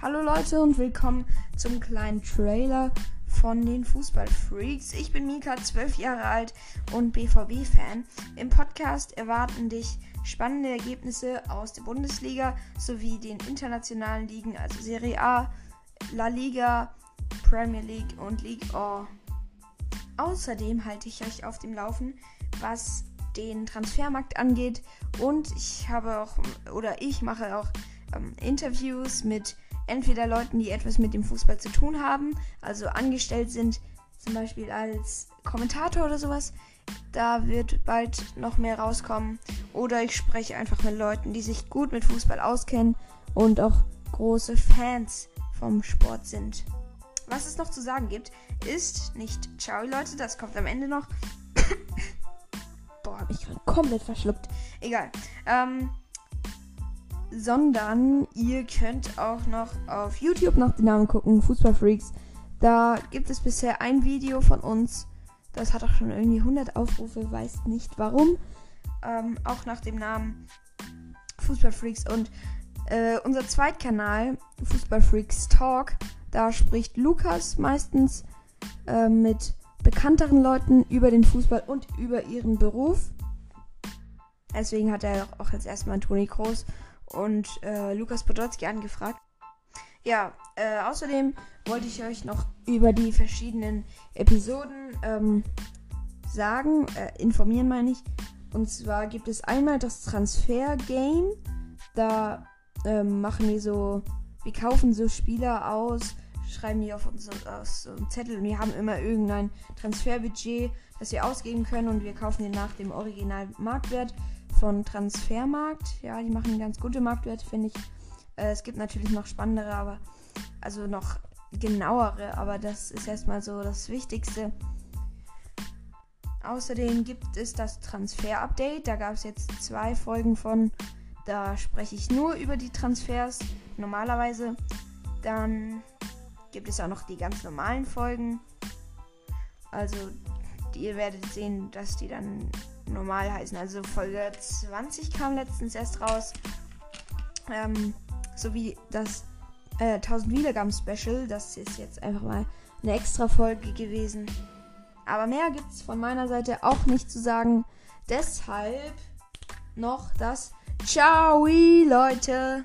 Hallo Leute und willkommen zum kleinen Trailer von den Fußballfreaks. Ich bin Mika, 12 Jahre alt und BVB-Fan. Im Podcast erwarten dich spannende Ergebnisse aus der Bundesliga sowie den internationalen Ligen, also Serie A, La Liga, Premier League und League O. Außerdem halte ich euch auf dem Laufen, was den Transfermarkt angeht und ich habe auch oder ich mache auch ähm, Interviews mit entweder Leuten, die etwas mit dem Fußball zu tun haben, also angestellt sind, zum Beispiel als Kommentator oder sowas. Da wird bald noch mehr rauskommen. Oder ich spreche einfach mit Leuten, die sich gut mit Fußball auskennen und auch große Fans vom Sport sind. Was es noch zu sagen gibt, ist nicht Ciao Leute, das kommt am Ende noch. Boah, hab ich gerade komplett verschluckt. Egal. Ähm, sondern ihr könnt auch noch auf YouTube nach den Namen gucken, Fußballfreaks. Da gibt es bisher ein Video von uns. Das hat auch schon irgendwie 100 Aufrufe, weiß nicht warum. Ähm, auch nach dem Namen Fußballfreaks. Und äh, unser Zweitkanal, Fußballfreaks Talk, da spricht Lukas meistens äh, mit bekannteren Leuten über den Fußball und über ihren Beruf. Deswegen hat er auch jetzt erstmal Toni Kroos und äh, Lukas Podolski angefragt. Ja, äh, außerdem wollte ich euch noch über die verschiedenen Episoden ähm, sagen, äh, informieren meine ich. Und zwar gibt es einmal das Transfer-Game. Da ähm, machen wir so, wir kaufen so Spieler aus, schreiben die auf uns aus so Zettel und wir haben immer irgendein Transferbudget, das wir ausgeben können und wir kaufen den nach dem Original-Marktwert von Transfermarkt. Ja, die machen ganz gute Marktwerte, finde ich. Äh, es gibt natürlich noch spannendere, aber also noch genauere, aber das ist erstmal so das Wichtigste. Außerdem gibt es das Transfer-Update. Da gab es jetzt zwei Folgen von. Da spreche ich nur über die Transfers normalerweise. Dann gibt es auch noch die ganz normalen Folgen. Also ihr werdet sehen, dass die dann normal heißen. Also Folge 20 kam letztens erst raus. Ähm, sowie das äh, 1000 Wiedergaben Special. Das ist jetzt einfach mal eine extra Folge gewesen. Aber mehr gibt es von meiner Seite auch nicht zu sagen. Deshalb noch das Ciao, Leute.